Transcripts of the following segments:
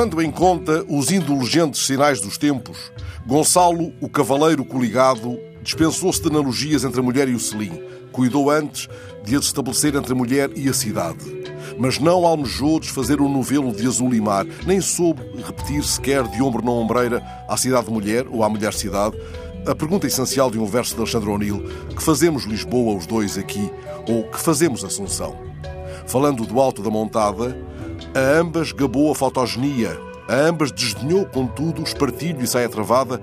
Tomando em conta os indulgentes sinais dos tempos, Gonçalo, o cavaleiro coligado, dispensou-se de analogias entre a mulher e o selim. Cuidou antes de as estabelecer entre a mulher e a cidade. Mas não almejou desfazer o novelo de azul e mar, nem soube repetir sequer de ombro na ombreira à cidade-mulher ou à mulher-cidade a pergunta essencial de um verso de Alexandre O'Neill: que fazemos Lisboa os dois aqui ou que fazemos Assunção? Falando do alto da montada, a ambas gabou a fotogenia, a ambas desdenhou, contudo, espartilho e saia travada,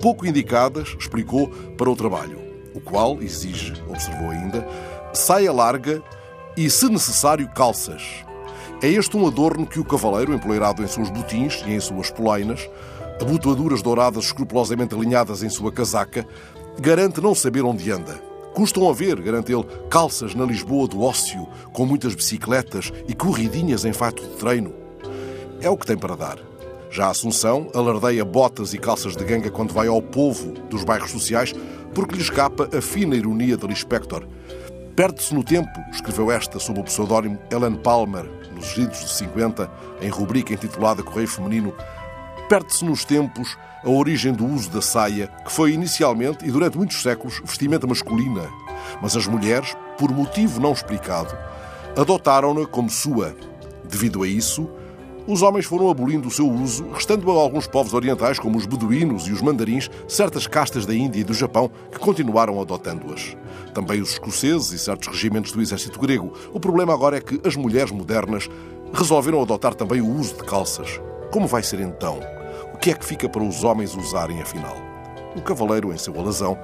pouco indicadas, explicou, para o trabalho, o qual exige, observou ainda, saia larga e, se necessário, calças. É este um adorno que o cavaleiro, empoleirado em seus botins e em suas polainas, abotoaduras douradas escrupulosamente alinhadas em sua casaca, garante não saber onde anda. Custam a ver, garante ele, calças na Lisboa do ócio, com muitas bicicletas e corridinhas em fato de treino. É o que tem para dar. Já a Assunção alardeia botas e calças de ganga quando vai ao povo dos bairros sociais, porque lhe escapa a fina ironia de Lispector. Perde-se no tempo, escreveu esta sob o pseudónimo Ellen Palmer, nos idos de 50, em rubrica intitulada Correio Feminino, Perde-se nos tempos a origem do uso da saia, que foi inicialmente e durante muitos séculos vestimenta masculina, mas as mulheres, por motivo não explicado, adotaram-na como sua. Devido a isso, os homens foram abolindo o seu uso, restando a alguns povos orientais, como os beduínos e os mandarins, certas castas da Índia e do Japão que continuaram adotando-as. Também os escoceses e certos regimentos do exército grego. O problema agora é que as mulheres modernas resolveram adotar também o uso de calças. Como vai ser então? Que é que fica para os homens usarem, afinal? O cavaleiro, em seu alazão,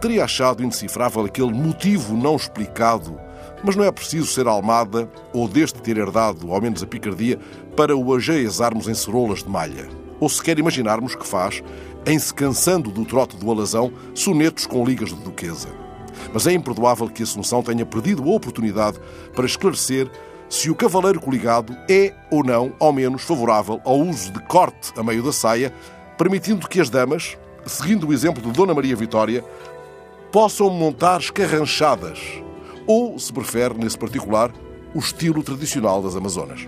teria achado indecifrável aquele motivo não explicado, mas não é preciso ser almada ou deste ter herdado, ao menos a picardia, para o ajeizarmos em cerolas de malha. Ou sequer imaginarmos que faz, em se cansando do trote do alazão, sonetos com ligas de duquesa. Mas é imperdoável que Assunção tenha perdido a oportunidade para esclarecer se o cavaleiro coligado é ou não, ao menos, favorável ao uso de corte a meio da saia, permitindo que as damas, seguindo o exemplo de Dona Maria Vitória, possam montar escarranchadas, ou, se prefere, nesse particular, o estilo tradicional das Amazonas.